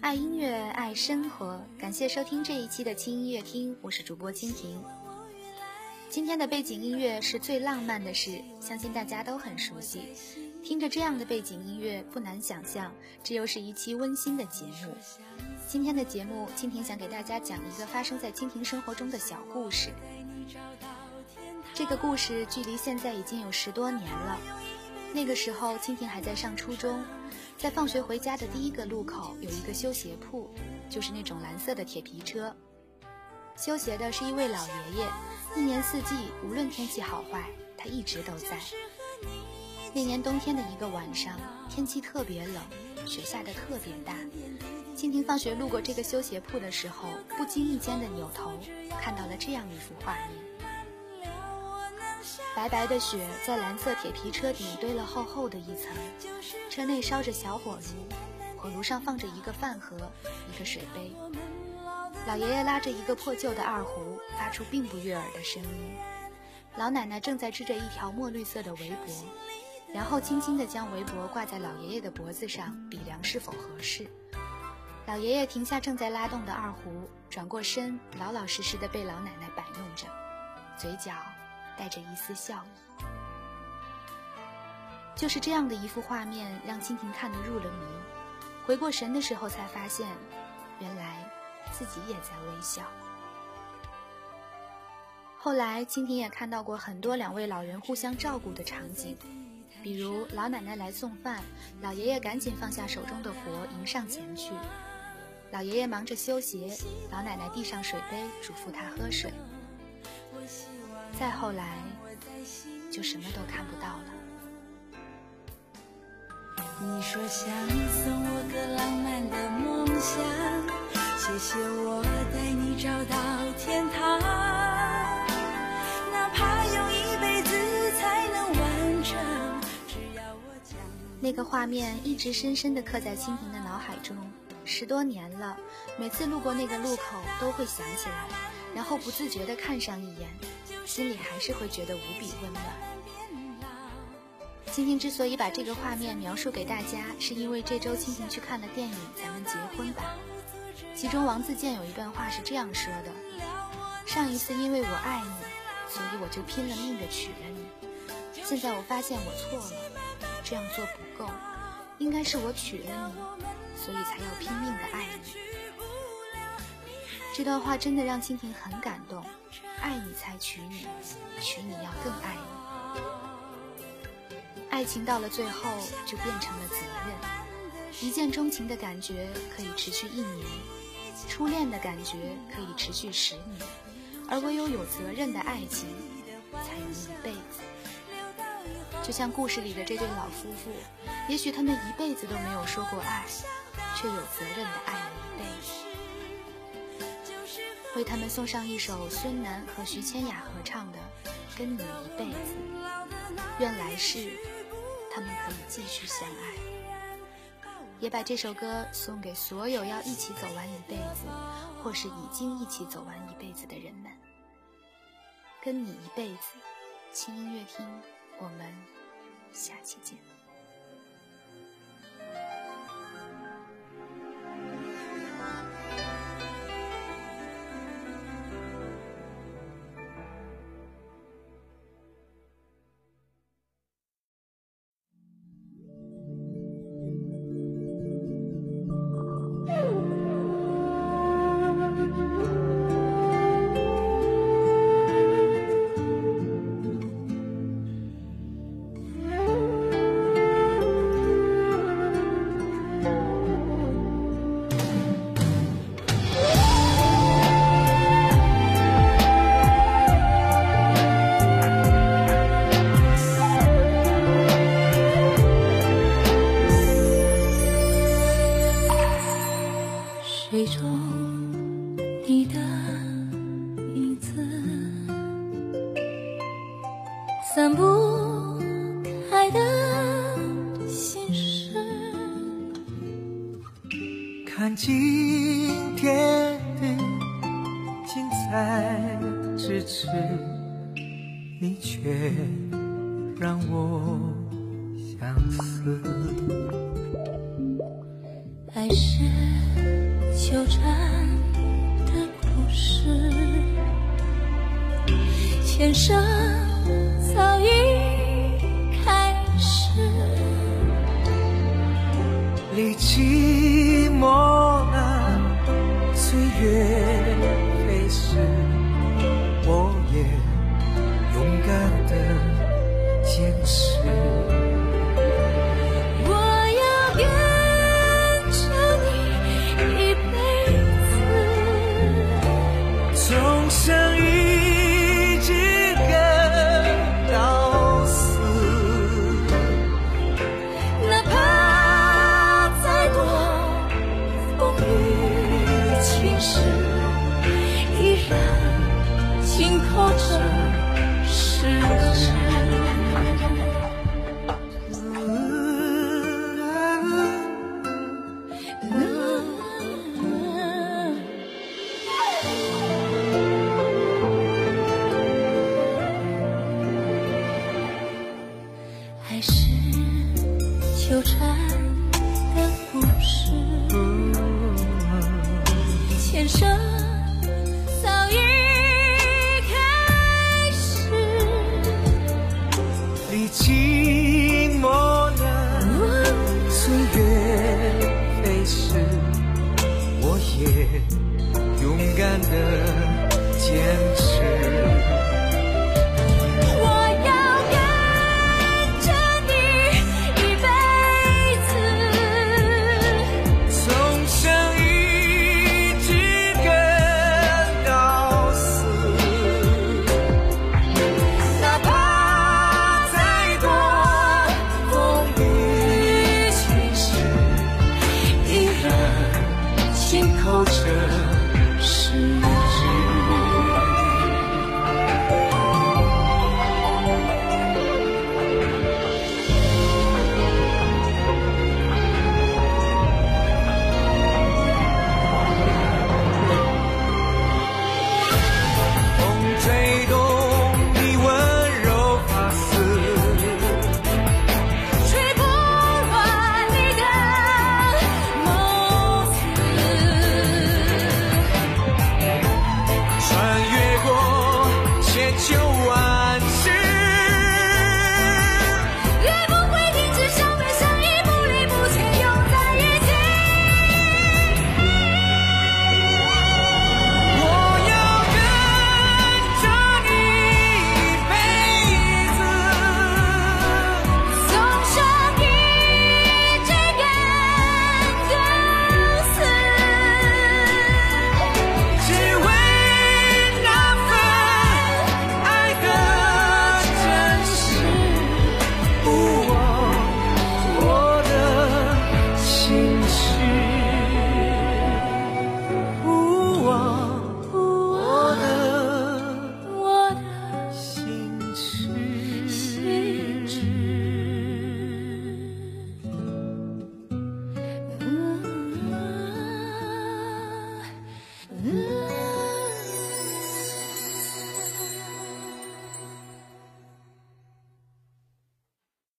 爱音乐，爱生活，感谢收听这一期的轻音乐厅，我是主播蜻蜓。今天的背景音乐是最浪漫的事，相信大家都很熟悉。听着这样的背景音乐，不难想象，这又是一期温馨的节目。今天的节目，蜻蜓想给大家讲一个发生在蜻蜓生活中的小故事。这个故事距离现在已经有十多年了。那个时候，蜻蜓还在上初中，在放学回家的第一个路口有一个修鞋铺，就是那种蓝色的铁皮车。修鞋的是一位老爷爷，一年四季，无论天气好坏，他一直都在。那年冬天的一个晚上，天气特别冷，雪下的特别大。蜻蜓放学路过这个修鞋铺的时候，不经意间的扭头，看到了这样一幅画面。白白的雪在蓝色铁皮车顶堆了厚厚的一层，车内烧着小火炉，火炉上放着一个饭盒、一个水杯。老爷爷拉着一个破旧的二胡，发出并不悦耳的声音。老奶奶正在织着一条墨绿色的围脖，然后轻轻地将围脖挂在老爷爷的脖子上，比量是否合适。老爷爷停下正在拉动的二胡，转过身，老老实实地被老奶奶摆弄着，嘴角。带着一丝笑意，就是这样的一幅画面，让蜻蜓看得入了迷。回过神的时候，才发现，原来自己也在微笑。后来，蜻蜓也看到过很多两位老人互相照顾的场景，比如老奶奶来送饭，老爷爷赶紧放下手中的活迎上前去。老爷爷忙着修鞋，老奶奶递上水杯，嘱咐他喝水。再后来，就什么都看不到了。你说想送我个浪漫的梦想，谢谢我带你找到天堂，哪怕用一辈子才能完成。只要我讲。那个画面一直深深地刻在蜻蜓的脑海中，十多年了，每次路过那个路口都会想起来，然后不自觉地看上一眼。心里还是会觉得无比温暖。蜻蜓之所以把这个画面描述给大家，是因为这周蜻蜓去看了电影《咱们结婚吧》，其中王自健有一段话是这样说的：“上一次因为我爱你，所以我就拼了命的娶了你。现在我发现我错了，这样做不够，应该是我娶了你，所以才要拼命的爱你。”这段话真的让蜻蜓很感动。爱你才娶你，娶你要更爱你。爱情到了最后就变成了责任。一见钟情的感觉可以持续一年，初恋的感觉可以持续十年，而唯有有责任的爱情才能一辈子。就像故事里的这对老夫妇，也许他们一辈子都没有说过爱，却有责任的爱了一辈子。为他们送上一首孙楠和徐千雅合唱的《跟你一辈子》，愿来世他们可以继续相爱。也把这首歌送给所有要一起走完一辈子，或是已经一起走完一辈子的人们。跟你一辈子，轻音乐厅，我们下期见。看今天的精彩咫尺，你却让我相思。爱是纠缠的故事，前生早已开始。历寂这世界还是纠缠。寂寞难，岁月飞逝，我也勇敢的坚持。着誓言。